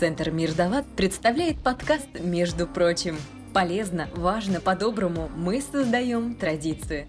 Центр Мир Далат представляет подкаст «Между прочим». Полезно, важно, по-доброму мы создаем традиции.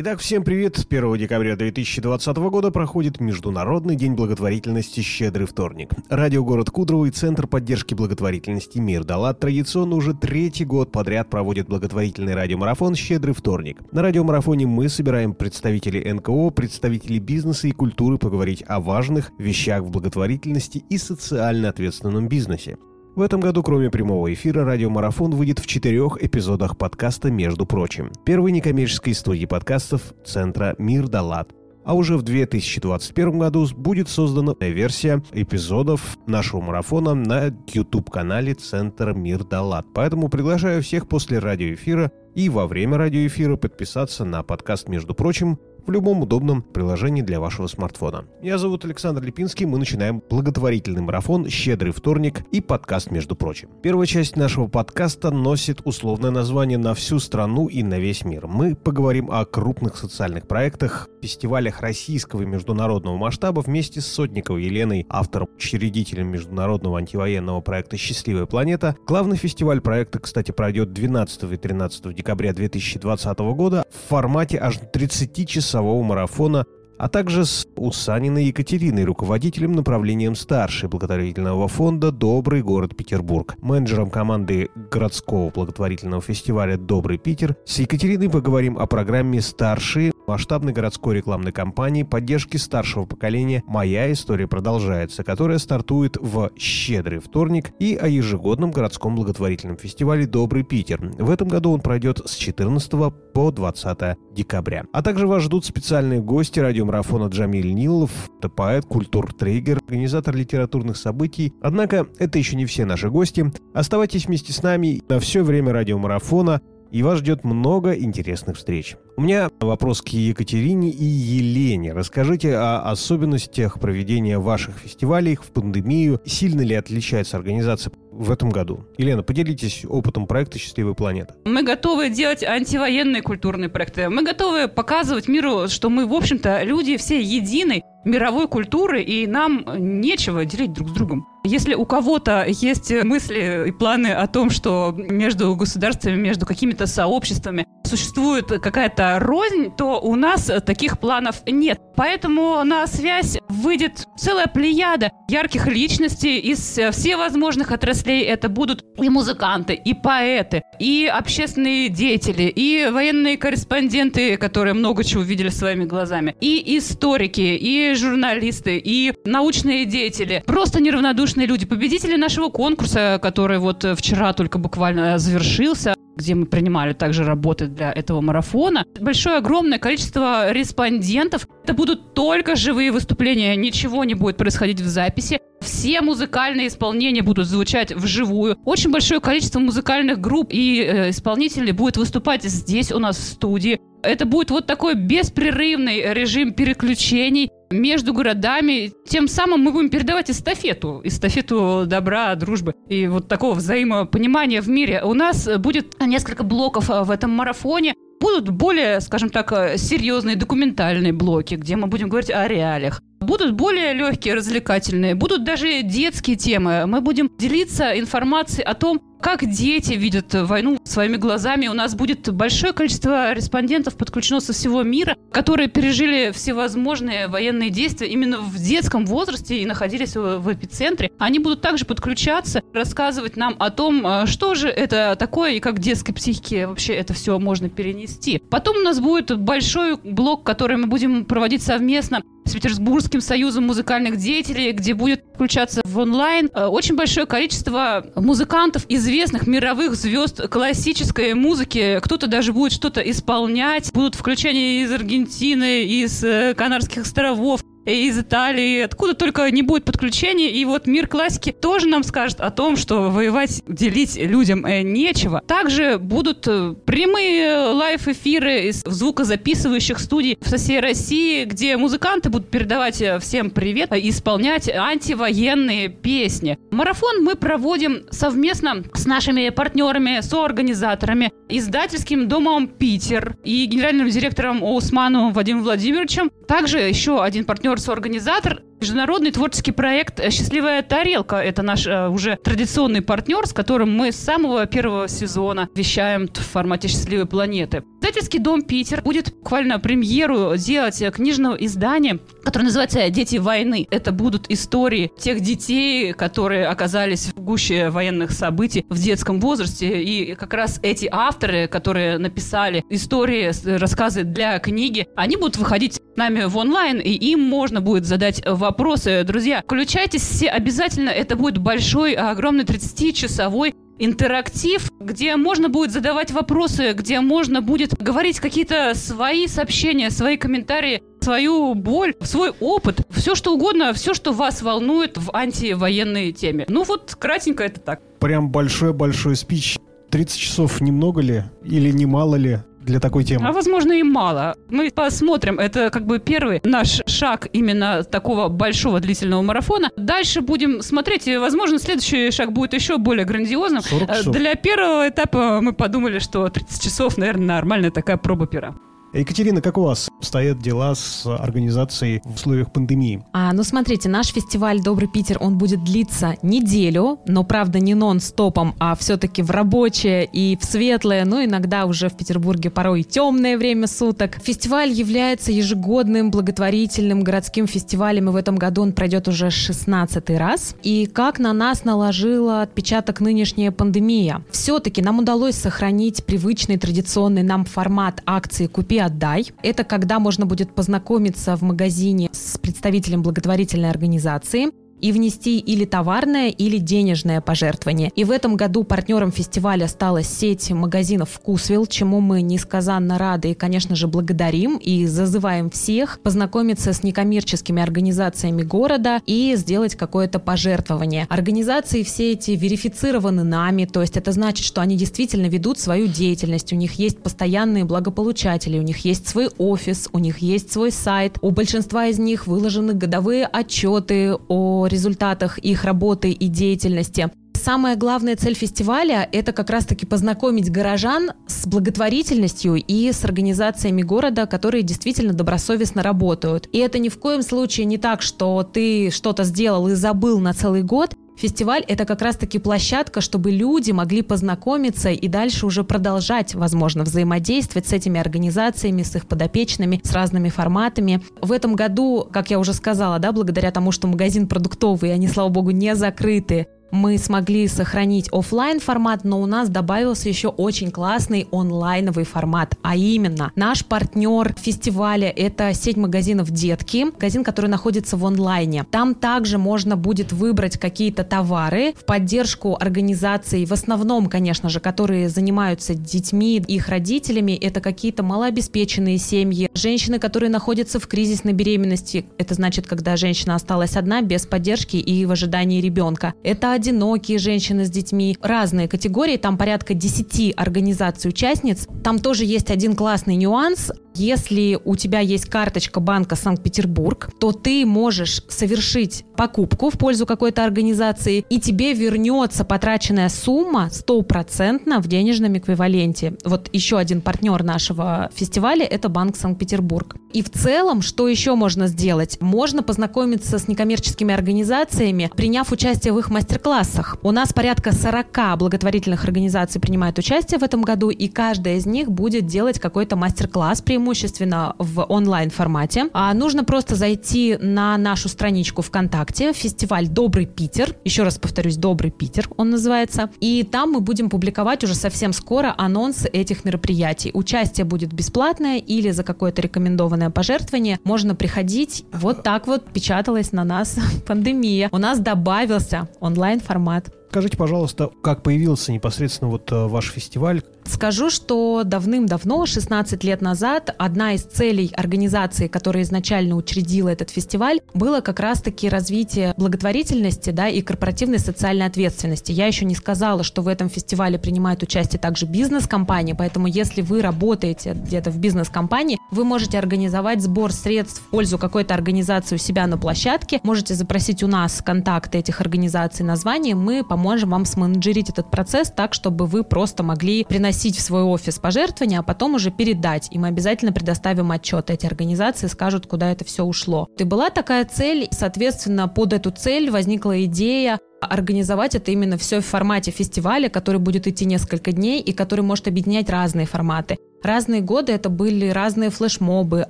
Итак, всем привет! 1 декабря 2020 года проходит Международный день благотворительности «Щедрый вторник». Радио «Город Кудрово» и Центр поддержки благотворительности «Мир Далат» традиционно уже третий год подряд проводят благотворительный радиомарафон «Щедрый вторник». На радиомарафоне мы собираем представителей НКО, представителей бизнеса и культуры поговорить о важных вещах в благотворительности и социально ответственном бизнесе. В этом году, кроме прямого эфира, радиомарафон выйдет в четырех эпизодах подкаста «Между прочим». Первой некоммерческой студии подкастов Центра «Мир Далат». А уже в 2021 году будет создана версия эпизодов нашего марафона на YouTube-канале Центр Мир Далат. Поэтому приглашаю всех после радиоэфира и во время радиоэфира подписаться на подкаст «Между прочим» в любом удобном приложении для вашего смартфона. Меня зовут Александр Липинский, мы начинаем благотворительный марафон «Щедрый вторник» и подкаст «Между прочим». Первая часть нашего подкаста носит условное название «На всю страну и на весь мир». Мы поговорим о крупных социальных проектах, фестивалях российского и международного масштаба вместе с Сотниковой Еленой, автором, учредителем международного антивоенного проекта «Счастливая планета». Главный фестиваль проекта, кстати, пройдет 12 и 13 декабря 2020 года в формате аж 30 часов часового марафона а также с Усаниной Екатериной, руководителем направлением старшей благотворительного фонда «Добрый город Петербург», менеджером команды городского благотворительного фестиваля «Добрый Питер». С Екатериной поговорим о программе «Старшие» масштабной городской рекламной кампании поддержки старшего поколения «Моя история продолжается», которая стартует в «Щедрый вторник» и о ежегодном городском благотворительном фестивале «Добрый Питер». В этом году он пройдет с 14 по 20 декабря. А также вас ждут специальные гости радио марафона Джамиль Нилов, это поэт, культур-трейгер, организатор литературных событий. Однако это еще не все наши гости. Оставайтесь вместе с нами на все время радиомарафона, и вас ждет много интересных встреч. У меня вопрос к Екатерине и Елене. Расскажите о особенностях проведения ваших фестивалей в пандемию. Сильно ли отличается организация в этом году? Елена, поделитесь опытом проекта «Счастливая планета». Мы готовы делать антивоенные культурные проекты. Мы готовы показывать миру, что мы, в общем-то, люди все едины мировой культуры, и нам нечего делить друг с другом. Если у кого-то есть мысли и планы о том, что между государствами, между какими-то сообществами существует какая-то рознь, то у нас таких планов нет. Поэтому на связь выйдет целая плеяда ярких личностей из всевозможных отраслей. Это будут и музыканты, и поэты, и общественные деятели, и военные корреспонденты, которые много чего видели своими глазами, и историки, и журналисты, и научные деятели, просто неравнодушные люди, победители нашего конкурса, который вот вчера только буквально завершился где мы принимали также работы для этого марафона. Большое, огромное количество респондентов. Это будут только живые выступления, ничего не будет происходить в записи. Все музыкальные исполнения будут звучать вживую. Очень большое количество музыкальных групп и э, исполнителей будет выступать здесь у нас в студии. Это будет вот такой беспрерывный режим переключений между городами. Тем самым мы будем передавать эстафету, эстафету добра, дружбы и вот такого взаимопонимания в мире. У нас будет несколько блоков э, в этом марафоне. Будут более, скажем так, э, серьезные документальные блоки, где мы будем говорить о реалиях. Будут более легкие, развлекательные, будут даже детские темы. Мы будем делиться информацией о том, как дети видят войну своими глазами. У нас будет большое количество респондентов подключено со всего мира, которые пережили всевозможные военные действия именно в детском возрасте и находились в эпицентре. Они будут также подключаться, рассказывать нам о том, а, что же это такое и как детской психике вообще это все можно перенести. Потом у нас будет большой блок, который мы будем проводить совместно с Петербургским союзом музыкальных деятелей, где будет включаться в онлайн э, очень большое количество музыкантов, известных мировых звезд классической музыки. Кто-то даже будет что-то исполнять. Будут включения из Аргентины, из э, Канарских островов. Из Италии, откуда только не будет подключений. И вот мир классики тоже нам скажет о том, что воевать, делить людям э, нечего. Также будут э, прямые лайв-эфиры из звукозаписывающих студий в всей России, где музыканты будут передавать э, всем привет, и исполнять антивоенные песни. Марафон мы проводим совместно с нашими партнерами, соорганизаторами, издательским домом «Питер» и генеральным директором Оусману Вадимом Владимировичем. Также еще один партнер-соорганизатор Международный творческий проект «Счастливая тарелка» — это наш э, уже традиционный партнер, с которым мы с самого первого сезона вещаем в формате «Счастливой планеты». Издательский дом «Питер» будет буквально премьеру делать книжного издания, которое называется «Дети войны». Это будут истории тех детей, которые оказались в гуще военных событий в детском возрасте. И как раз эти авторы, которые написали истории, рассказы для книги, они будут выходить с нами в онлайн, и им можно будет задать вопрос вопросы. Друзья, включайтесь все обязательно. Это будет большой, огромный 30-часовой интерактив, где можно будет задавать вопросы, где можно будет говорить какие-то свои сообщения, свои комментарии, свою боль, свой опыт, все что угодно, все, что вас волнует в антивоенной теме. Ну вот, кратенько это так. Прям большой-большой спич. 30 часов немного ли или немало ли? Для такой темы? А возможно и мало. Мы посмотрим. Это как бы первый наш шаг именно такого большого длительного марафона. Дальше будем смотреть. И, возможно, следующий шаг будет еще более грандиозным. Для первого этапа мы подумали, что 30 часов, наверное, нормальная такая проба пера. Екатерина, как у вас стоят дела с организацией в условиях пандемии? А, ну смотрите, наш фестиваль «Добрый Питер», он будет длиться неделю, но, правда, не нон-стопом, а все-таки в рабочее и в светлое, ну, иногда уже в Петербурге порой темное время суток. Фестиваль является ежегодным благотворительным городским фестивалем, и в этом году он пройдет уже 16 раз. И как на нас наложила отпечаток нынешняя пандемия? Все-таки нам удалось сохранить привычный традиционный нам формат акции «Купи отдай». Это когда можно будет познакомиться в магазине с представителем благотворительной организации, и внести или товарное, или денежное пожертвование. И в этом году партнером фестиваля стала сеть магазинов «Вкусвилл», чему мы несказанно рады и, конечно же, благодарим и зазываем всех познакомиться с некоммерческими организациями города и сделать какое-то пожертвование. Организации все эти верифицированы нами, то есть это значит, что они действительно ведут свою деятельность, у них есть постоянные благополучатели, у них есть свой офис, у них есть свой сайт, у большинства из них выложены годовые отчеты о результатах их работы и деятельности. Самая главная цель фестиваля – это как раз-таки познакомить горожан с благотворительностью и с организациями города, которые действительно добросовестно работают. И это ни в коем случае не так, что ты что-то сделал и забыл на целый год. Фестиваль – это как раз-таки площадка, чтобы люди могли познакомиться и дальше уже продолжать, возможно, взаимодействовать с этими организациями, с их подопечными, с разными форматами. В этом году, как я уже сказала, да, благодаря тому, что магазин продуктовый, они, слава богу, не закрыты, мы смогли сохранить офлайн формат, но у нас добавился еще очень классный онлайновый формат, а именно наш партнер фестиваля это сеть магазинов «Детки», магазин, который находится в онлайне. Там также можно будет выбрать какие-то товары в поддержку организаций, в основном, конечно же, которые занимаются детьми, их родителями, это какие-то малообеспеченные семьи, женщины, которые находятся в кризисной беременности, это значит, когда женщина осталась одна, без поддержки и в ожидании ребенка. Это одинокие женщины с детьми, разные категории, там порядка 10 организаций участниц. Там тоже есть один классный нюанс. Если у тебя есть карточка банка Санкт-Петербург, то ты можешь совершить покупку в пользу какой-то организации, и тебе вернется потраченная сумма стопроцентно в денежном эквиваленте. Вот еще один партнер нашего фестиваля – это Банк Санкт-Петербург. И в целом, что еще можно сделать? Можно познакомиться с некоммерческими организациями, приняв участие в их мастер-классах. У нас порядка 40 благотворительных организаций принимают участие в этом году, и каждая из них будет делать какой-то мастер-класс преимущественно преимущественно в онлайн формате. А нужно просто зайти на нашу страничку ВКонтакте, фестиваль «Добрый Питер». Еще раз повторюсь, «Добрый Питер» он называется. И там мы будем публиковать уже совсем скоро анонсы этих мероприятий. Участие будет бесплатное или за какое-то рекомендованное пожертвование. Можно приходить. Вот так вот печаталась на нас пандемия. У нас добавился онлайн-формат. Скажите, пожалуйста, как появился непосредственно вот э, ваш фестиваль? Скажу, что давным-давно, 16 лет назад, одна из целей организации, которая изначально учредила этот фестиваль, было как раз-таки развитие благотворительности да, и корпоративной социальной ответственности. Я еще не сказала, что в этом фестивале принимают участие также бизнес-компании, поэтому если вы работаете где-то в бизнес-компании, вы можете организовать сбор средств в пользу какой-то организации у себя на площадке, можете запросить у нас контакты этих организаций, названия, мы поможем вам сменеджерить этот процесс так, чтобы вы просто могли приносить в свой офис пожертвования, а потом уже передать. И мы обязательно предоставим отчет. Эти организации скажут, куда это все ушло. И была такая цель, соответственно, под эту цель возникла идея организовать это именно все в формате фестиваля, который будет идти несколько дней и который может объединять разные форматы. Разные годы это были разные флешмобы,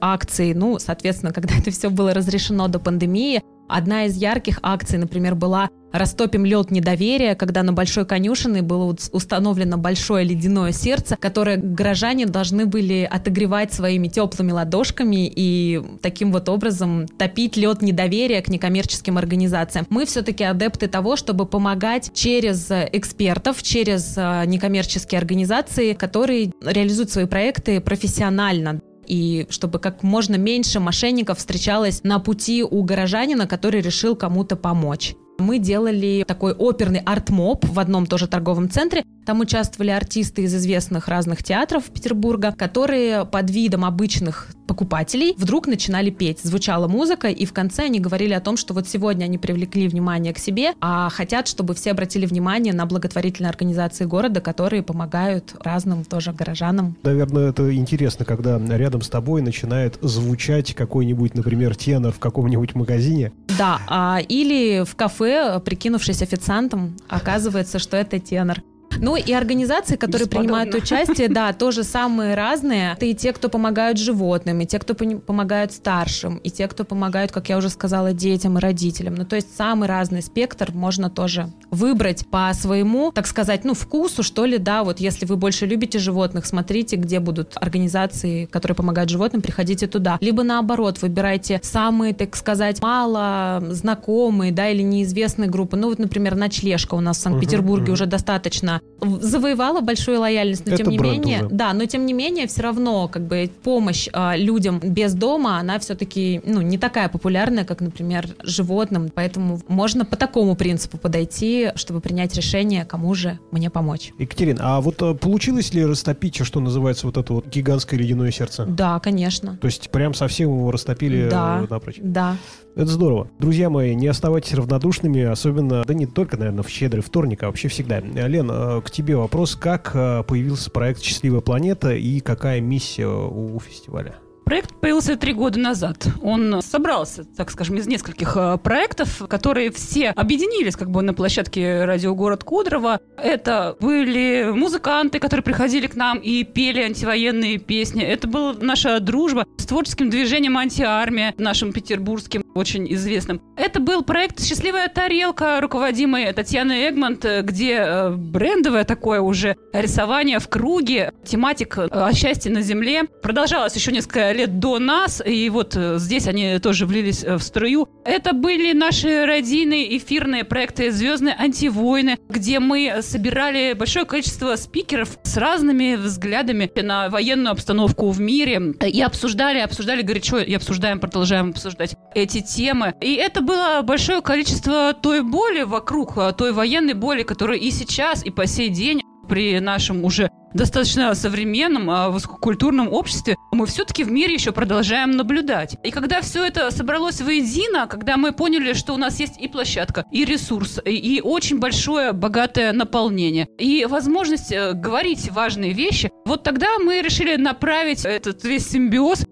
акции. Ну, соответственно, когда это все было разрешено до пандемии, одна из ярких акций, например, была Растопим лед недоверия, когда на Большой конюшиной было установлено большое ледяное сердце, которое горожане должны были отогревать своими теплыми ладошками и таким вот образом топить лед недоверия к некоммерческим организациям. Мы все-таки адепты того, чтобы помогать через экспертов, через э, некоммерческие организации, которые реализуют свои проекты профессионально и чтобы как можно меньше мошенников встречалось на пути у горожанина, который решил кому-то помочь. Мы делали такой оперный арт-моп в одном тоже торговом центре. Там участвовали артисты из известных разных театров Петербурга, которые под видом обычных покупателей вдруг начинали петь. Звучала музыка, и в конце они говорили о том, что вот сегодня они привлекли внимание к себе, а хотят, чтобы все обратили внимание на благотворительные организации города, которые помогают разным тоже горожанам. Наверное, это интересно, когда рядом с тобой начинает звучать какой-нибудь, например, тенор в каком-нибудь магазине. Да, а, или в кафе, прикинувшись официантом, оказывается, что это тенор. Ну и организации, которые принимают участие, да, тоже самые разные. Это и те, кто помогают животным, и те, кто помогают старшим, и те, кто помогают, как я уже сказала, детям и родителям. Ну то есть самый разный спектр можно тоже выбрать по своему, так сказать, ну вкусу, что ли, да, вот если вы больше любите животных, смотрите, где будут организации, которые помогают животным, приходите туда. Либо наоборот, выбирайте самые, так сказать, мало знакомые, да, или неизвестные группы. Ну вот, например, ночлежка у нас в Санкт-Петербурге uh-huh. уже достаточно завоевала большую лояльность, но Это тем не менее, уже. да, но тем не менее все равно как бы помощь э, людям без дома, она все-таки ну не такая популярная, как, например, животным, поэтому можно по такому принципу подойти, чтобы принять решение, кому же мне помочь. Екатерина, а вот а, получилось ли растопить, что называется вот это вот гигантское ледяное сердце? Да, конечно. То есть прям совсем его растопили да, напрочь? Да. Это здорово. Друзья мои, не оставайтесь равнодушными, особенно, да не только, наверное, в щедрый вторник, а вообще всегда. Лен, э, к тебе вопрос. Как э, появился проект «Счастливая планета» и какая миссия у фестиваля? Проект появился три года назад. Он собрался, так скажем, из нескольких э, проектов, которые все объединились как бы на площадке радио «Город Кудрово». Это были музыканты, которые приходили к нам и пели антивоенные песни. Это была наша дружба с творческим движением «Антиармия», нашим петербургским, очень известным. Это был проект «Счастливая тарелка», руководимый Татьяной Эгмонт, где э, брендовое такое уже рисование в круге, тематик э, о счастье на земле. Продолжалось еще несколько лет до нас, и вот э, здесь они тоже влились в струю. Это были наши родийные эфирные проекты «Звездные антивойны», где мы собирали большое количество спикеров с разными взглядами на военную обстановку в мире и обсуждали, обсуждали горячо, и обсуждаем, продолжаем обсуждать эти темы. И это было большое количество той боли вокруг, а, той военной боли, которая и сейчас, и по сей день при нашем уже достаточно современном, а, высококультурном обществе, мы все-таки в мире еще продолжаем наблюдать. И когда все это собралось воедино, когда мы поняли, что у нас есть и площадка, и ресурс, и, очень большое богатое наполнение, и возможность э, говорить важные вещи, вот тогда мы решили направить этот весь симбиоз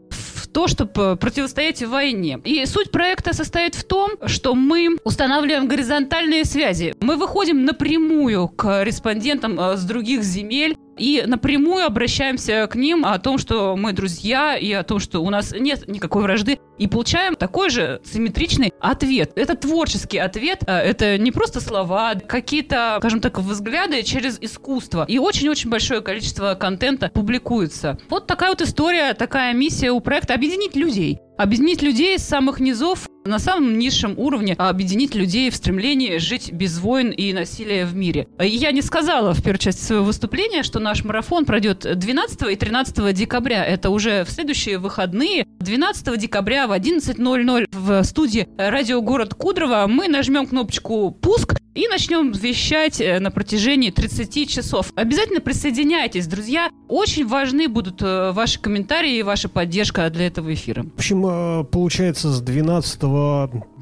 то, чтобы противостоять войне. И суть проекта состоит в том, что мы устанавливаем горизонтальные связи. Мы выходим напрямую к респондентам э, с других земель, и напрямую обращаемся к ним о том, что мы друзья, и о том, что у нас нет никакой вражды, и получаем такой же симметричный ответ. Это творческий ответ, а это не просто слова, какие-то, скажем так, взгляды через искусство. И очень-очень большое количество контента публикуется. Вот такая вот история, такая миссия у проекта — объединить людей. Объединить людей с самых низов на самом низшем уровне объединить людей в стремлении жить без войн и насилия в мире. Я не сказала в первой части своего выступления, что наш марафон пройдет 12 и 13 декабря. Это уже в следующие выходные. 12 декабря в 11.00 в студии «Радио Город Кудрово» мы нажмем кнопочку «Пуск» и начнем вещать э, на протяжении 30 часов. Обязательно присоединяйтесь, друзья. Очень важны будут э, ваши комментарии и ваша поддержка для этого эфира. В общем, получается, с 12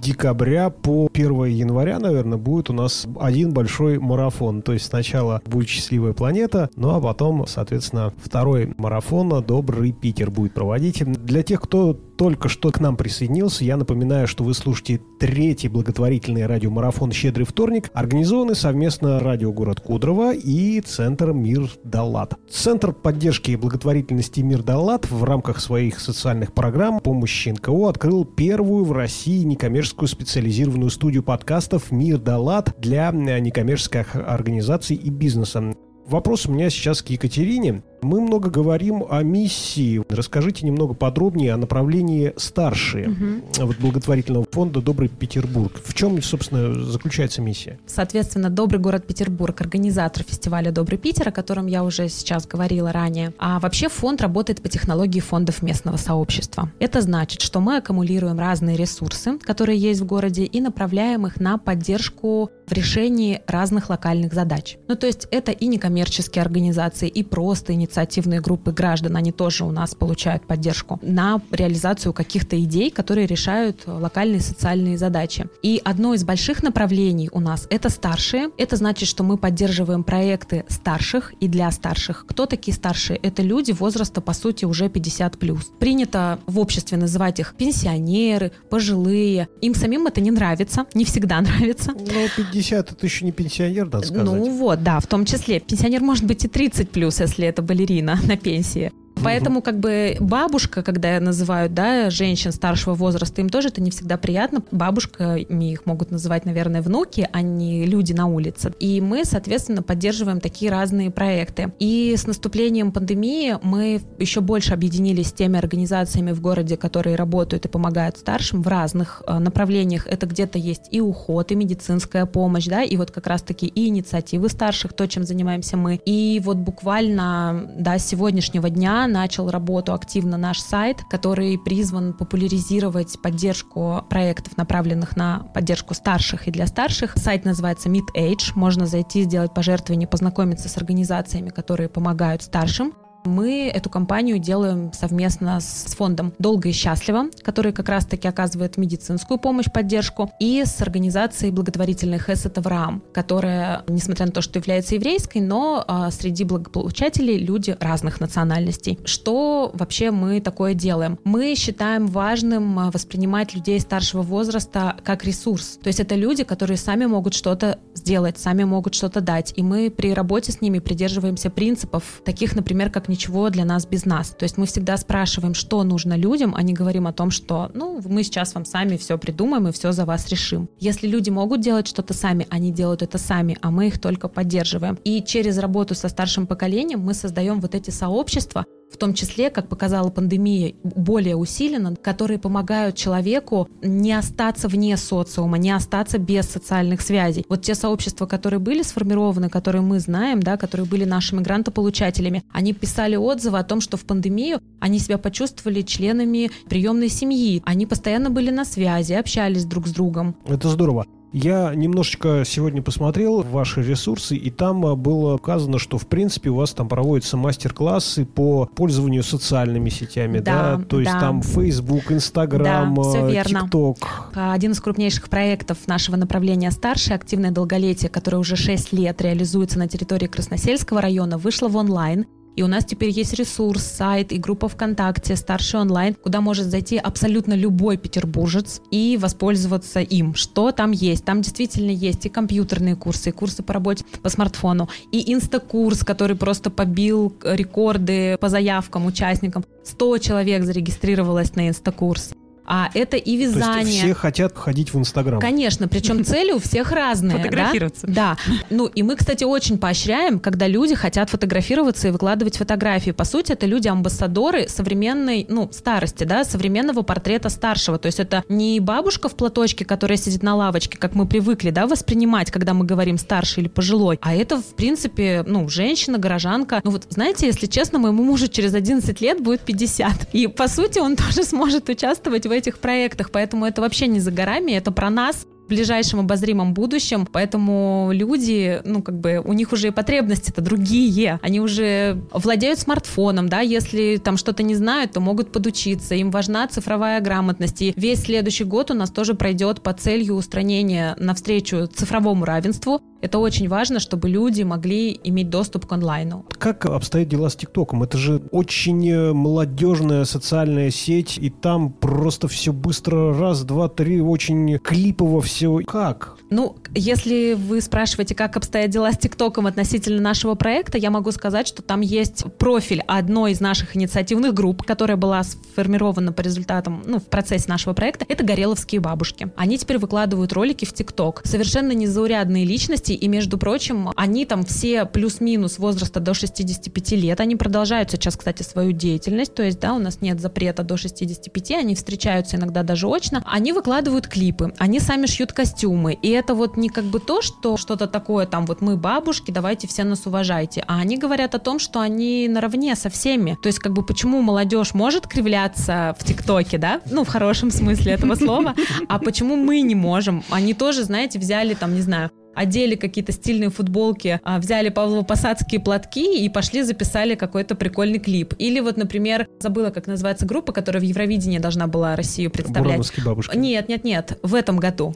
декабря по 1 января, наверное, будет у нас один большой марафон. То есть сначала будет «Счастливая планета», ну а потом, соответственно, второй марафон «Добрый Питер» будет проводить. Для тех, кто только что к нам присоединился, я напоминаю, что вы слушаете третий благотворительный радиомарафон «Щедрый вторник», организованный совместно радио «Город Кудрово» и Центр «Мир Далат». Центр поддержки и благотворительности «Мир Далат» в рамках своих социальных программ помощи НКО открыл первую в России некоммерческую специализированную студию подкастов «Мир Далат» для некоммерческих организаций и бизнеса. Вопрос у меня сейчас к Екатерине. Мы много говорим о миссии. Расскажите немного подробнее о направлении старшие угу. вот благотворительного фонда «Добрый Петербург». В чем, собственно, заключается миссия? Соответственно, «Добрый город Петербург» — организатор фестиваля «Добрый Питер», о котором я уже сейчас говорила ранее. А вообще фонд работает по технологии фондов местного сообщества. Это значит, что мы аккумулируем разные ресурсы, которые есть в городе, и направляем их на поддержку в решении разных локальных задач. Ну, то есть это и некоммерческие организации, и просто инициативы инициативные группы граждан, они тоже у нас получают поддержку на реализацию каких-то идей, которые решают локальные социальные задачи. И одно из больших направлений у нас это старшие. Это значит, что мы поддерживаем проекты старших и для старших. Кто такие старшие? Это люди возраста, по сути, уже 50 плюс. Принято в обществе называть их пенсионеры, пожилые. Им самим это не нравится, не всегда нравится. Но 50 это еще не пенсионер, надо сказать. Ну вот, да, в том числе. Пенсионер может быть и 30 плюс, если это были балерина на пенсии. Поэтому как бы бабушка, когда называют, да, женщин старшего возраста, им тоже это не всегда приятно. Бабушками их могут называть, наверное, внуки, а не люди на улице. И мы, соответственно, поддерживаем такие разные проекты. И с наступлением пандемии мы еще больше объединились с теми организациями в городе, которые работают и помогают старшим в разных э, направлениях. Это где-то есть и уход, и медицинская помощь, да, и вот как раз-таки и инициативы старших, то, чем занимаемся мы. И вот буквально, с сегодняшнего дня начал работу активно наш сайт, который призван популяризировать поддержку проектов, направленных на поддержку старших и для старших. Сайт называется Meet Age. Можно зайти, сделать пожертвование, познакомиться с организациями, которые помогают старшим. Мы эту кампанию делаем совместно с фондом «Долго и счастливо», который как раз-таки оказывает медицинскую помощь, поддержку, и с организацией благотворительной Хесет Авраам, которая, несмотря на то, что является еврейской, но а, среди благополучателей люди разных национальностей. Что вообще мы такое делаем? Мы считаем важным а, воспринимать людей старшего возраста как ресурс. То есть это люди, которые сами могут что-то сделать, сами могут что-то дать. И мы при работе с ними придерживаемся принципов, таких, например, как ничего для нас без нас. То есть мы всегда спрашиваем, что нужно людям, а не говорим о том, что, ну, мы сейчас вам сами все придумаем и все за вас решим. Если люди могут делать что-то сами, они делают это сами, а мы их только поддерживаем. И через работу со старшим поколением мы создаем вот эти сообщества, в том числе, как показала пандемия, более усиленно, которые помогают человеку не остаться вне социума, не остаться без социальных связей. Вот те сообщества, которые были сформированы, которые мы знаем, да, которые были нашими грантополучателями, они писали отзывы о том, что в пандемию они себя почувствовали членами приемной семьи. Они постоянно были на связи, общались друг с другом. Это здорово. Я немножечко сегодня посмотрел ваши ресурсы, и там а, было указано, что, в принципе, у вас там проводятся мастер-классы по пользованию социальными сетями, да? да? То есть да. там Facebook, Instagram, да, TikTok. Один из крупнейших проектов нашего направления «Старшее» активное долголетие, которое уже 6 лет реализуется на территории Красносельского района, вышло в онлайн. И у нас теперь есть ресурс, сайт и группа ВКонтакте «Старший онлайн», куда может зайти абсолютно любой петербуржец и воспользоваться им. Что там есть? Там действительно есть и компьютерные курсы, и курсы по работе по смартфону, и инстакурс, который просто побил рекорды по заявкам участникам. 100 человек зарегистрировалось на инстакурс. А это и То вязание. есть все хотят ходить в Инстаграм. Конечно, причем цели у всех разные. да? Фотографироваться. Да. Ну, и мы, кстати, очень поощряем, когда люди хотят фотографироваться и выкладывать фотографии. По сути, это люди-амбассадоры современной, ну, старости, да, современного портрета старшего. То есть это не бабушка в платочке, которая сидит на лавочке, как мы привыкли, да, воспринимать, когда мы говорим старший или пожилой, а это, в принципе, ну, женщина, горожанка. Ну, вот, знаете, если честно, моему мужу через 11 лет будет 50. И, по сути, он тоже сможет участвовать в этих проектах, поэтому это вообще не за горами, это про нас, в ближайшем обозримом будущем, поэтому люди, ну, как бы, у них уже и потребности-то другие, они уже владеют смартфоном, да, если там что-то не знают, то могут подучиться, им важна цифровая грамотность, и весь следующий год у нас тоже пройдет по целью устранения навстречу цифровому равенству, это очень важно, чтобы люди могли иметь доступ к онлайну. Как обстоят дела с ТикТоком? Это же очень э, молодежная социальная сеть, и там просто все быстро, раз, два, три, очень клипово все. Как? Ну, если вы спрашиваете, как обстоят дела с ТикТоком относительно нашего проекта, я могу сказать, что там есть профиль одной из наших инициативных групп, которая была сформирована по результатам, ну, в процессе нашего проекта. Это гореловские бабушки. Они теперь выкладывают ролики в ТикТок. Совершенно незаурядные личности, и, между прочим, они там все плюс-минус возраста до 65 лет. Они продолжают сейчас, кстати, свою деятельность. То есть, да, у нас нет запрета до 65, они встречаются иногда даже очно. Они выкладывают клипы, они сами шьют костюмы. И это вот не как бы то, что что-то такое там вот мы бабушки, давайте все нас уважайте. А они говорят о том, что они наравне со всеми. То есть как бы почему молодежь может кривляться в ТикТоке, да? Ну, в хорошем смысле этого слова. А почему мы не можем? Они тоже, знаете, взяли там, не знаю, одели какие-то стильные футболки, а, взяли павлово-посадские платки и пошли записали какой-то прикольный клип. Или вот, например, забыла, как называется группа, которая в Евровидении должна была Россию представлять. Бурамовские бабушки. Нет, нет, нет, в этом году.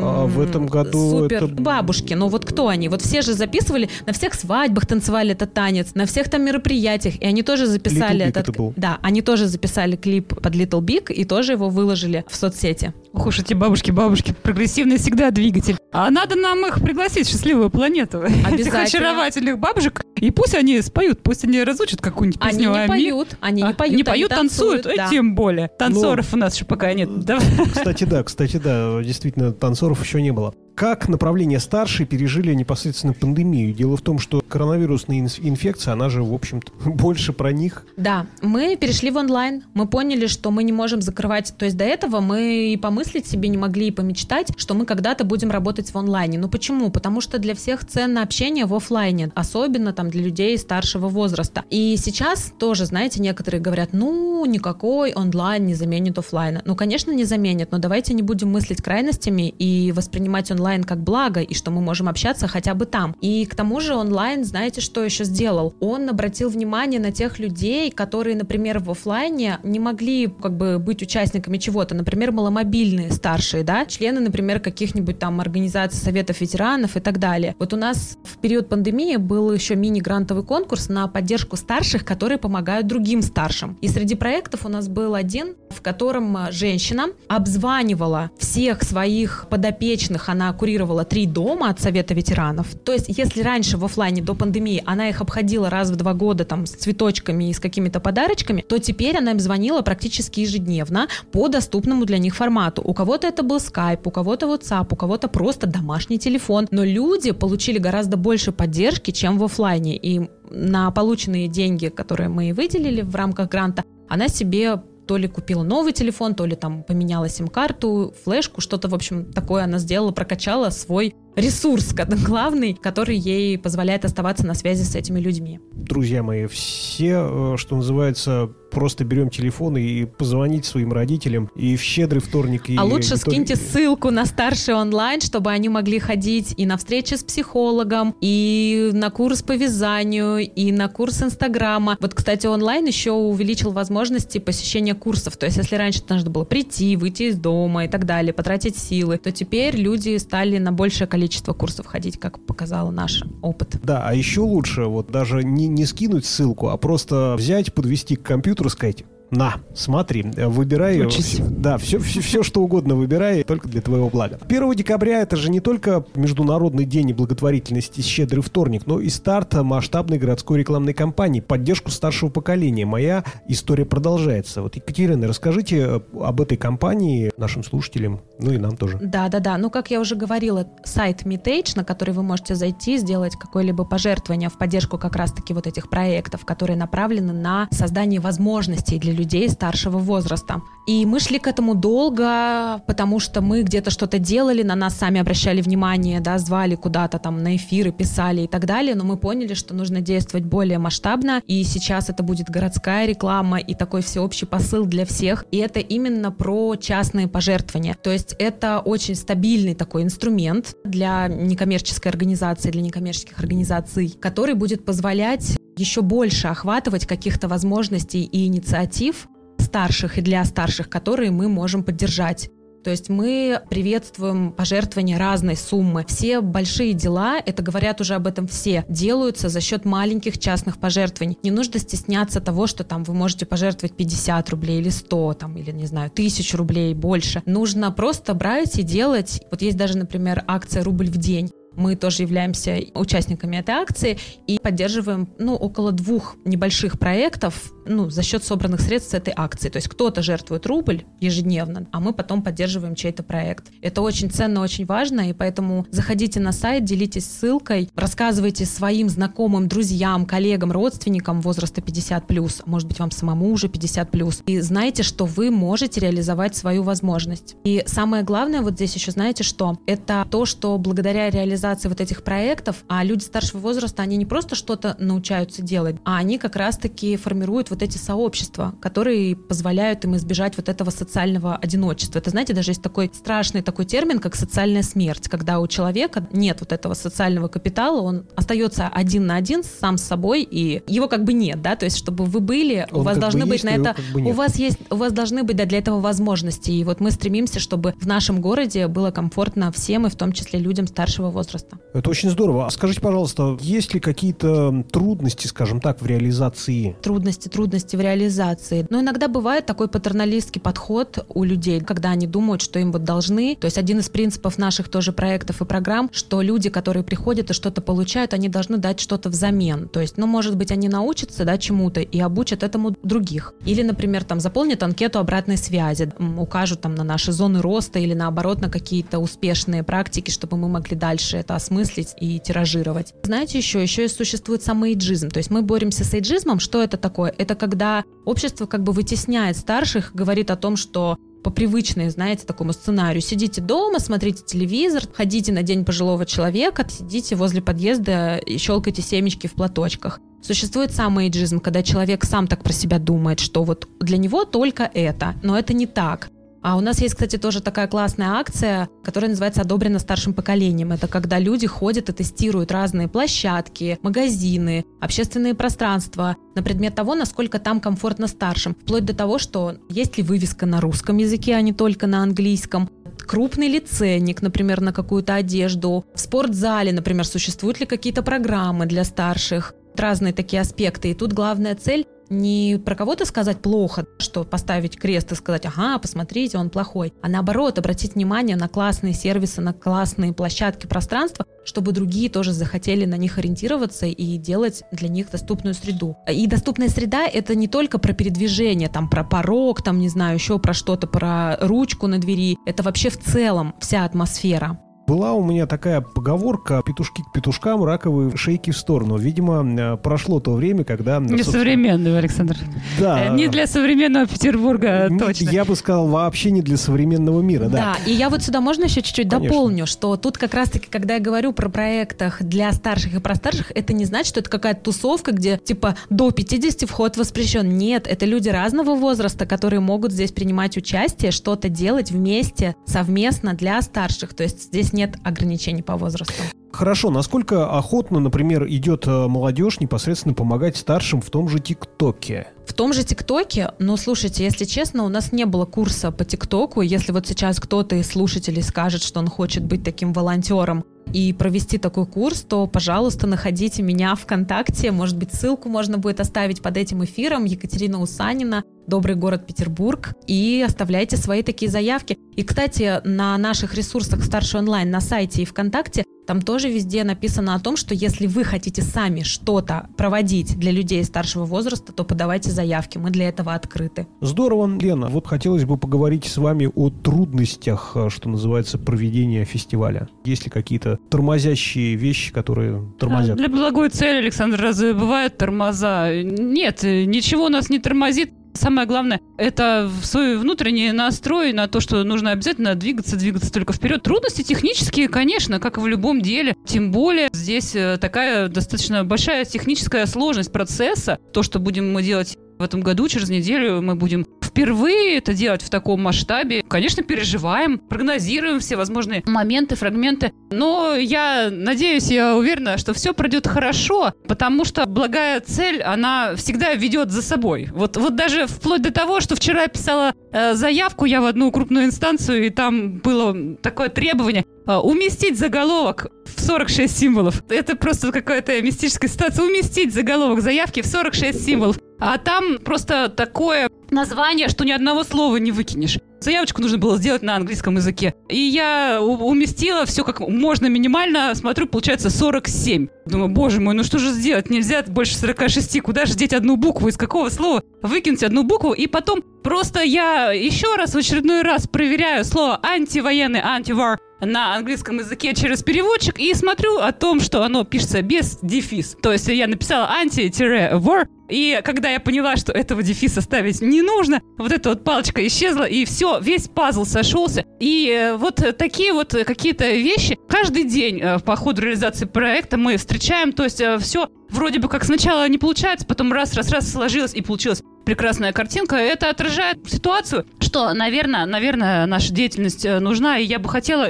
А в этом году Супер это- бабушки. Но вот кто они? Вот все же записывали, на всех свадьбах танцевали этот танец, на всех там мероприятиях, и они тоже записали Little Big этот... это был. Да, они тоже записали клип под Little Big и тоже его выложили в соцсети. Ох уж эти бабушки-бабушки, прогрессивный всегда двигатель. А надо нам их пригласить в счастливую планету. Этих очаровательных бабушек. И пусть они споют, пусть они разучат какую-нибудь Они песню не о ми- поют, они не А, поют, не они поют, танцуют, да. Ой, тем более. Танцоров у нас еще пока нет. Да. Кстати, да, кстати, да, действительно, танцоров еще не было. Как направление старшие пережили непосредственно пандемию? Дело в том, что коронавирусная инфекция, она же, в общем-то, больше про них. Да, мы перешли в онлайн. Мы поняли, что мы не можем закрывать. То есть до этого мы и помыслить себе не могли, и помечтать, что мы когда-то будем работать в онлайне. Ну почему? Потому что для всех ценно общение в оффлайне, особенно там для людей старшего возраста. И сейчас тоже, знаете, некоторые говорят, ну никакой онлайн не заменит оффлайна. Ну, конечно, не заменит, но давайте не будем мыслить крайностями и воспринимать онлайн как благо, и что мы можем общаться хотя бы там. И к тому же онлайн, знаете, что еще сделал? Он обратил внимание на тех людей, которые, например, в оффлайне не могли как бы быть участниками чего-то. Например, маломобильные старшие, да, члены, например, каких-нибудь там организаций советов ветеранов и так далее. Вот у нас в период пандемии был еще мини-грантовый конкурс на поддержку старших, которые помогают другим старшим. И среди проектов у нас был один, в котором женщина обзванивала всех своих подопечных, она курировала три дома от Совета ветеранов. То есть, если раньше в оффлайне до пандемии она их обходила раз в два года там с цветочками и с какими-то подарочками, то теперь она им звонила практически ежедневно по доступному для них формату. У кого-то это был Skype, у кого-то WhatsApp, у кого-то просто домашний телефон. Но люди получили гораздо больше поддержки, чем в оффлайне. И на полученные деньги, которые мы выделили в рамках гранта, она себе то ли купила новый телефон, то ли там поменяла сим-карту, флешку, что-то, в общем, такое она сделала, прокачала свой ресурс главный, который ей позволяет оставаться на связи с этими людьми. Друзья мои, все, э, что называется, просто берем телефон и позвонить своим родителям и в щедрый вторник. И, а лучше и скиньте ссылку на старший онлайн, чтобы они могли ходить и на встречи с психологом, и на курс по вязанию, и на курс Инстаграма. Вот, кстати, онлайн еще увеличил возможности посещения курсов. То есть, если раньше нужно было прийти, выйти из дома и так далее, потратить силы, то теперь люди стали на большее количество курсов ходить, как показал наш опыт. Да, а еще лучше вот даже не, не скинуть ссылку, а просто взять, подвести к компьютеру и сказать, На, смотри, выбирай. Учись. Да, все, все, все, что угодно выбирай, только для твоего блага. 1 декабря это же не только Международный день благотворительности «Щедрый вторник», но и старт масштабной городской рекламной кампании «Поддержку старшего поколения». Моя история продолжается. Вот, Екатерина, расскажите э, об этой кампании нашим слушателям, ну и нам тоже. Да, да, да. Ну, как я уже говорила, сайт Meetage, на который вы можете зайти, сделать какое-либо пожертвование в поддержку как раз-таки вот этих проектов, которые направлены на создание возможностей для людей старшего возраста. И мы шли к этому долго, потому что мы где-то что-то делали, на нас сами обращали внимание, да, звали куда-то там на эфиры, писали и так далее, но мы поняли, что нужно действовать более масштабно, и сейчас это будет городская реклама и такой всеобщий посыл для всех, и это именно про частные пожертвования. То есть это очень стабильный такой инструмент для некоммерческой организации, для некоммерческих организаций, который будет позволять еще больше охватывать каких-то возможностей и инициатив старших и для старших, которые мы можем поддержать. То есть мы приветствуем пожертвования разной суммы. Все большие дела, это говорят уже об этом все, делаются за счет маленьких частных пожертвований. Не нужно стесняться того, что там вы можете пожертвовать 50 рублей или 100, там, или, не знаю, тысячу рублей больше. Нужно просто брать и делать. Вот есть даже, например, акция «Рубль в день». Мы тоже являемся участниками этой акции и поддерживаем ну, около двух небольших проектов ну, за счет собранных средств с этой акции. То есть кто-то жертвует рубль ежедневно, а мы потом поддерживаем чей-то проект. Это очень ценно, очень важно, и поэтому заходите на сайт, делитесь ссылкой, рассказывайте своим знакомым, друзьям, коллегам, родственникам возраста 50+, может быть, вам самому уже 50+, и знайте, что вы можете реализовать свою возможность. И самое главное вот здесь еще знаете что? Это то, что благодаря реализации вот этих проектов, а люди старшего возраста, они не просто что-то научаются делать, а они как раз-таки формируют вот вот эти сообщества, которые позволяют им избежать вот этого социального одиночества. Это, знаете, даже есть такой страшный такой термин, как социальная смерть, когда у человека нет вот этого социального капитала, он остается один на один сам с собой, и его как бы нет, да, то есть чтобы вы были, он у вас должны быть есть, на это, как бы у вас есть, у вас должны быть да, для этого возможности, и вот мы стремимся, чтобы в нашем городе было комфортно всем, и в том числе людям старшего возраста. Это очень здорово. А скажите, пожалуйста, есть ли какие-то трудности, скажем так, в реализации? Трудности, трудности трудности в реализации. Но иногда бывает такой патерналистский подход у людей, когда они думают, что им вот должны. То есть один из принципов наших тоже проектов и программ, что люди, которые приходят и что-то получают, они должны дать что-то взамен. То есть, ну, может быть, они научатся, да, чему-то и обучат этому других. Или, например, там заполнят анкету обратной связи, укажут там на наши зоны роста или наоборот на какие-то успешные практики, чтобы мы могли дальше это осмыслить и тиражировать. Знаете, еще, еще и существует самоиджизм. То есть мы боремся с эйджизмом. Что это такое? Это когда общество как бы вытесняет старших, говорит о том, что по привычной, знаете, такому сценарию. Сидите дома, смотрите телевизор, ходите на день пожилого человека, сидите возле подъезда и щелкайте семечки в платочках. Существует самоэйджизм, когда человек сам так про себя думает, что вот для него только это, но это не так. А у нас есть, кстати, тоже такая классная акция, которая называется «Одобрено старшим поколением». Это когда люди ходят и тестируют разные площадки, магазины, общественные пространства на предмет того, насколько там комфортно старшим. Вплоть до того, что есть ли вывеска на русском языке, а не только на английском, крупный ли ценник, например, на какую-то одежду, в спортзале, например, существуют ли какие-то программы для старших, разные такие аспекты. И тут главная цель не про кого-то сказать плохо, что поставить крест и сказать, ага, посмотрите, он плохой, а наоборот, обратить внимание на классные сервисы, на классные площадки, пространства, чтобы другие тоже захотели на них ориентироваться и делать для них доступную среду. И доступная среда — это не только про передвижение, там, про порог, там, не знаю, еще про что-то, про ручку на двери. Это вообще в целом вся атмосфера. Была у меня такая поговорка «петушки к петушкам, раковые шейки в сторону». Видимо, э, прошло то время, когда... Не собственно... современного, Александр. Да. Э, не для современного Петербурга, не, точно. Я бы сказал, вообще не для современного мира, да. Да, и я вот сюда можно еще чуть-чуть Конечно. дополню, что тут как раз-таки, когда я говорю про проектах для старших и про старших, это не значит, что это какая-то тусовка, где типа до 50 вход воспрещен. Нет, это люди разного возраста, которые могут здесь принимать участие, что-то делать вместе, совместно для старших. То есть здесь нет ограничений по возрасту. Хорошо, насколько охотно, например, идет э, молодежь непосредственно помогать старшим в том же ТикТоке? В том же ТикТоке, ну, слушайте, если честно, у нас не было курса по ТикТоку. Если вот сейчас кто-то из слушателей скажет, что он хочет быть таким волонтером, и провести такой курс, то, пожалуйста, находите меня ВКонтакте. Может быть, ссылку можно будет оставить под этим эфиром. Екатерина Усанина, добрый город Петербург. И оставляйте свои такие заявки. И, кстати, на наших ресурсах Старший онлайн на сайте и ВКонтакте там тоже везде написано о том, что если вы хотите сами что-то проводить для людей старшего возраста, то подавайте заявки. Мы для этого открыты. Здорово, Лена. Вот хотелось бы поговорить с вами о трудностях, э, что называется, проведения фестиваля. Есть ли какие-то тормозящие вещи, которые тормозят? Для благой цели, Александр, разве бывают тормоза? Нет, ничего нас не тормозит. Самое главное, это свой внутренний настрой на то, что нужно обязательно двигаться, двигаться только вперед. Трудности технические, конечно, как и в любом деле. Тем более здесь э, такая достаточно большая техническая сложность процесса. То, что будем мы делать в этом году, через неделю мы будем впервые это делать в таком масштабе. Конечно, переживаем, прогнозируем все возможные моменты, фрагменты. Но я надеюсь, я уверена, что все пройдет хорошо, потому что благая цель, она всегда ведет за собой. Вот, вот даже вплоть до того, что вчера я писала э, заявку я в одну крупную инстанцию, и там было такое требование э, уместить заголовок 46 символов. Это просто какая-то мистическая ситуация. Уместить заголовок заявки в 46 символов. А там просто такое название, что ни одного слова не выкинешь. Заявочку нужно было сделать на английском языке. И я уместила все как можно минимально. Смотрю, получается 47. Думаю, боже мой, ну что же сделать? Нельзя больше 46. Куда же деть одну букву? Из какого слова? Выкинуть одну букву. И потом просто я еще раз, в очередной раз проверяю слово антивоенный, антивар на английском языке через переводчик и смотрю о том, что оно пишется без дефис. То есть я написала анти-war, и когда я поняла, что этого дефиса ставить не нужно, вот эта вот палочка исчезла, и все, весь пазл сошелся. И э, вот такие вот какие-то вещи каждый день э, по ходу реализации проекта мы встречаем. То есть э, все вроде бы как сначала не получается, потом раз-раз-раз сложилось и получилось прекрасная картинка. Это отражает ситуацию, что, наверное, наверное, наша деятельность нужна, и я бы хотела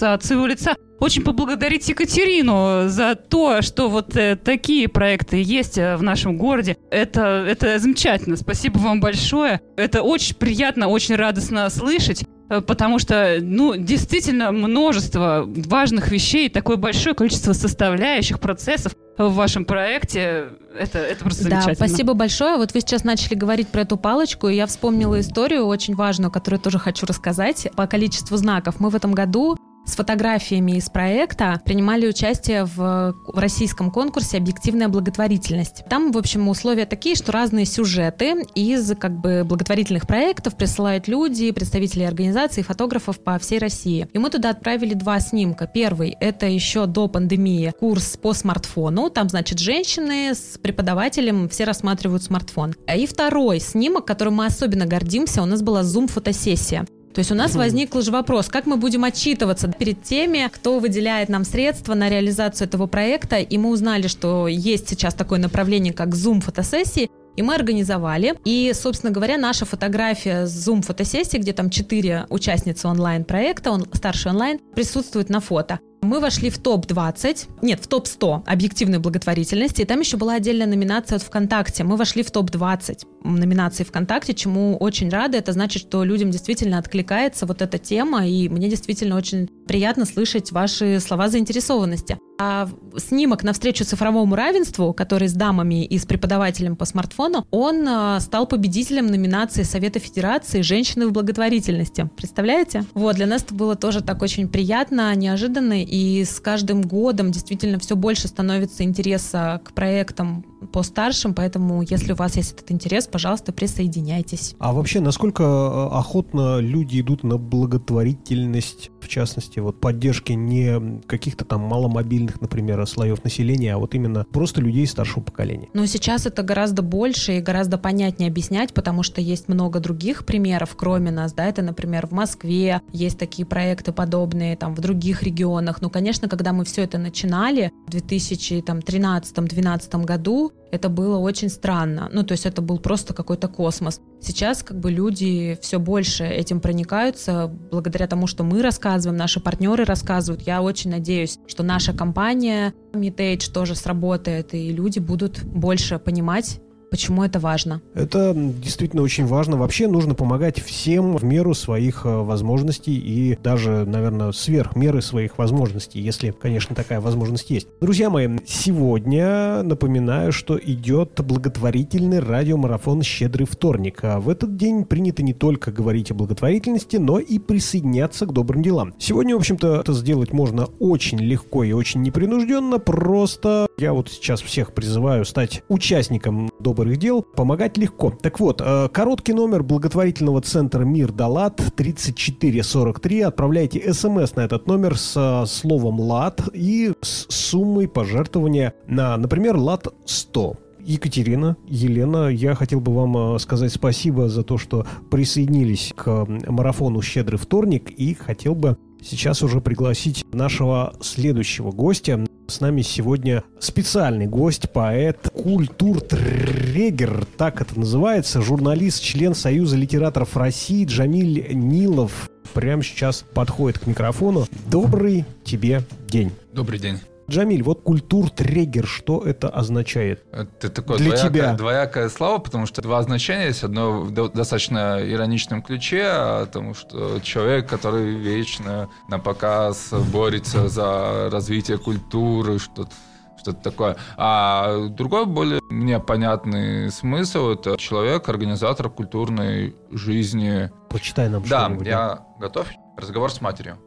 от своего лица очень поблагодарить Екатерину за то, что вот э, такие проекты есть э, в нашем городе. Это, это замечательно. Спасибо вам большое. Это очень приятно, очень радостно слышать э, потому что, ну, действительно множество важных вещей, такое большое количество составляющих процессов в вашем проекте. Это, это просто да, замечательно. спасибо большое. Вот вы сейчас начали говорить про эту палочку, и я вспомнила историю очень важную, которую тоже хочу рассказать по количеству знаков. Мы в этом году с фотографиями из проекта принимали участие в, российском конкурсе «Объективная благотворительность». Там, в общем, условия такие, что разные сюжеты из как бы благотворительных проектов присылают люди, представители организаций, фотографов по всей России. И мы туда отправили два снимка. Первый — это еще до пандемии курс по смартфону. Там, значит, женщины с преподавателем все рассматривают смартфон. И второй снимок, которым мы особенно гордимся, у нас была зум-фотосессия. То есть у нас возник же вопрос, как мы будем отчитываться перед теми, кто выделяет нам средства на реализацию этого проекта, и мы узнали, что есть сейчас такое направление, как Zoom-фотосессии, и мы организовали. И, собственно говоря, наша фотография с Zoom фотосессии, где там четыре участницы онлайн-проекта, он, старший онлайн, присутствует на фото. Мы вошли в топ-20, нет, в топ-100 объективной благотворительности, и там еще была отдельная номинация от ВКонтакте. Мы вошли в топ-20 номинаций ВКонтакте, чему очень рада. Это значит, что людям действительно откликается вот эта тема, и мне действительно очень приятно слышать ваши слова заинтересованности. А снимок навстречу цифровому равенству, который с дамами и с преподавателем по смартфону, он а, стал победителем номинации Совета Федерации «Женщины в благотворительности». Представляете? Вот, для нас это было тоже так очень приятно, неожиданно, и с каждым годом действительно все больше становится интереса к проектам по старшим, поэтому если у вас есть этот интерес, пожалуйста, присоединяйтесь. А вообще, насколько э, охотно люди идут на благотворительность, в частности, вот поддержки не каких-то там маломобильных, например, слоев населения, а вот именно просто людей старшего поколения? Ну, сейчас это гораздо больше и гораздо понятнее объяснять, потому что есть много других примеров, кроме нас, да, это, например, в Москве есть такие проекты подобные, там, в других регионах. Ну, конечно, когда мы все это начинали 2013-2012 году, это было очень странно. Ну, то есть это был просто какой-то космос. Сейчас как бы люди все больше этим проникаются благодаря тому, что мы рассказываем, наши партнеры рассказывают. Я очень надеюсь, что наша компания Meetage тоже сработает, и люди будут больше понимать Почему это важно? Это действительно очень важно. Вообще нужно помогать всем в меру своих э, возможностей и даже, наверное, сверх меры своих возможностей, если, конечно, такая возможность есть. Друзья мои, сегодня напоминаю, что идет благотворительный радиомарафон «Щедрый вторник». А в этот день принято не только говорить о благотворительности, но и присоединяться к добрым делам. Сегодня, в общем-то, это сделать можно очень легко и очень непринужденно. Просто я вот сейчас всех призываю стать участником добрых добрых дел помогать легко. Так вот, э, короткий номер благотворительного центра «Мир Далат» 3443. Отправляйте смс на этот номер с словом «ЛАД» и с суммой пожертвования на, например, «ЛАД 100». Екатерина, Елена, я хотел бы вам э, сказать спасибо за то, что присоединились к марафону «Щедрый вторник» и хотел бы сейчас уже пригласить нашего следующего гостя. С нами сегодня специальный гость, поэт, культуртрегер, так это называется, журналист, член Союза литераторов России Джамиль Нилов. Прямо сейчас подходит к микрофону. Добрый тебе день. Добрый день. Джамиль, вот культур-трегер, что это означает? Это такое для двоякое, тебя? двоякое слово, потому что два значения есть. Одно в достаточно ироничном ключе, а потому что человек, который вечно на показ борется за развитие культуры, что-то что-то такое. А другой более мне понятный смысл – это человек, организатор культурной жизни. Почитай нам Да, я готов. Разговор с матерью.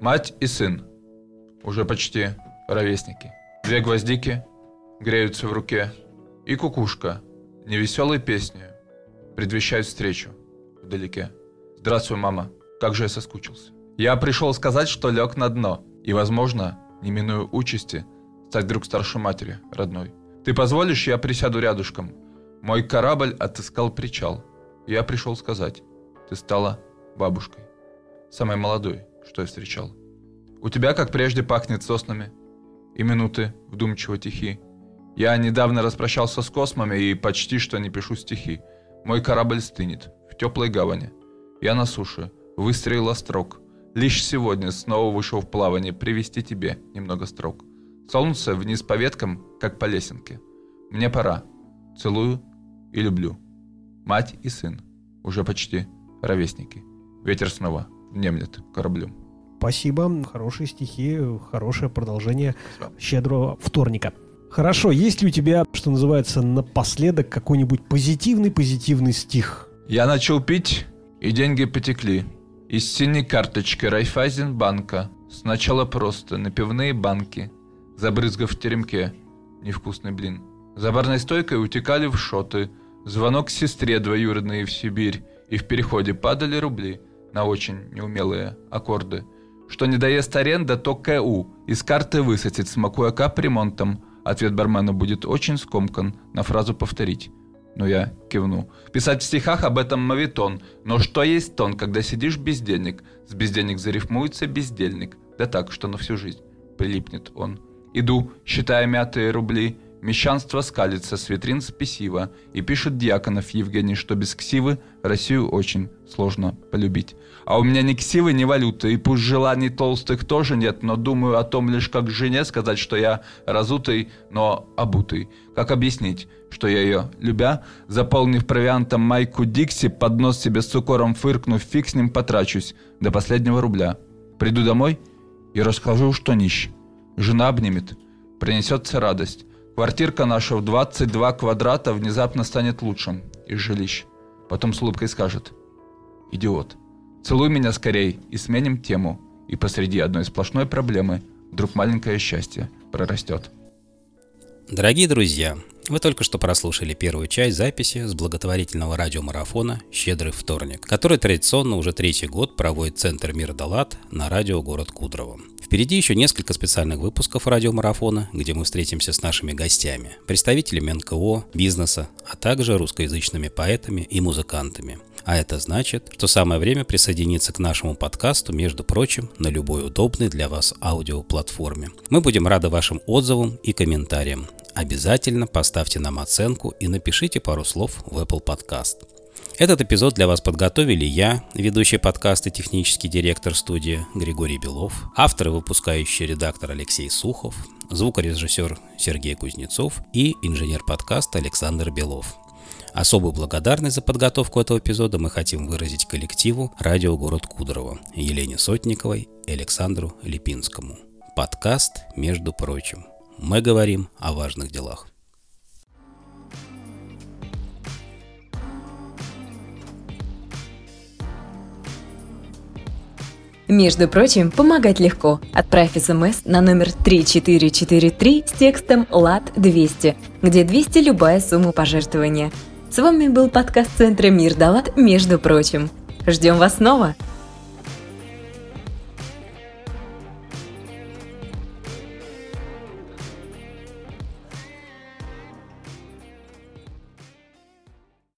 Мать и сын. Уже почти ровесники. Две гвоздики греются в руке, и кукушка, невеселой песней, предвещает встречу вдалеке. Здравствуй, мама, как же я соскучился. Я пришел сказать, что лег на дно, и, возможно, не миную участи, стать друг старшей матери, родной. Ты позволишь, я присяду рядышком. Мой корабль отыскал причал. Я пришел сказать, ты стала бабушкой. Самой молодой, что я встречал. У тебя, как прежде, пахнет соснами, и минуты вдумчиво тихи. Я недавно распрощался с космами и почти что не пишу стихи. Мой корабль стынет в теплой гавани. Я на суше, выстрелил строк. Лишь сегодня снова вышел в плавание привести тебе немного строк. Солнце вниз по веткам, как по лесенке. Мне пора. Целую и люблю. Мать и сын. Уже почти ровесники. Ветер снова внемлет кораблем. Спасибо, хорошие стихи, хорошее продолжение щедрого вторника. Хорошо, есть ли у тебя, что называется, напоследок какой-нибудь позитивный-позитивный стих? Я начал пить, и деньги потекли. Из синей карточки Райфайзенбанка сначала просто напивные банки, забрызгав в теремке невкусный блин. За барной стойкой утекали в шоты, звонок сестре двоюродной в Сибирь, и в переходе падали рубли на очень неумелые аккорды – что не доест аренда, то КУ. Из карты высадит, смакуя капремонтом. Ответ бармена будет очень скомкан. На фразу повторить. Но я кивну. Писать в стихах об этом мавитон. Но что есть тон, когда сидишь без денег? С без денег зарифмуется бездельник. Да так, что на всю жизнь прилипнет он. Иду, считая мятые рубли, Мещанство скалится с витрин спесиво, и пишет Дьяконов Евгений, что без ксивы Россию очень сложно полюбить. А у меня ни ксивы, ни валюты, и пусть желаний толстых тоже нет, но думаю о том лишь как жене сказать, что я разутый, но обутый. Как объяснить, что я ее, любя, заполнив провиантом майку Дикси, под нос себе с цукором фыркнув, фиг с ним потрачусь до последнего рубля. Приду домой и расскажу, что нищ. Жена обнимет, принесется радость. Квартирка наша в 22 квадрата внезапно станет лучшим из жилищ. Потом с улыбкой скажет «Идиот, целуй меня скорей и сменим тему». И посреди одной сплошной проблемы вдруг маленькое счастье прорастет. Дорогие друзья, вы только что прослушали первую часть записи с благотворительного радиомарафона «Щедрый вторник», который традиционно уже третий год проводит Центр Мир Далат на радио «Город Кудрово». Впереди еще несколько специальных выпусков радиомарафона, где мы встретимся с нашими гостями, представителями НКО, бизнеса, а также русскоязычными поэтами и музыкантами. А это значит, что самое время присоединиться к нашему подкасту, между прочим, на любой удобной для вас аудиоплатформе. Мы будем рады вашим отзывам и комментариям. Обязательно поставьте нам оценку и напишите пару слов в Apple Podcast. Этот эпизод для вас подготовили я, ведущий подкаста технический директор студии Григорий Белов, автор и выпускающий редактор Алексей Сухов, звукорежиссер Сергей Кузнецов и инженер подкаста Александр Белов. Особую благодарность за подготовку этого эпизода мы хотим выразить коллективу «Радио Город Кудрово» Елене Сотниковой и Александру Липинскому. Подкаст «Между прочим». Мы говорим о важных делах. Между прочим, помогать легко. Отправь смс на номер 3443 с текстом «ЛАД-200», где 200 любая сумма пожертвования. С вами был подкаст Центра Мир Далат «Между прочим». Ждем вас снова!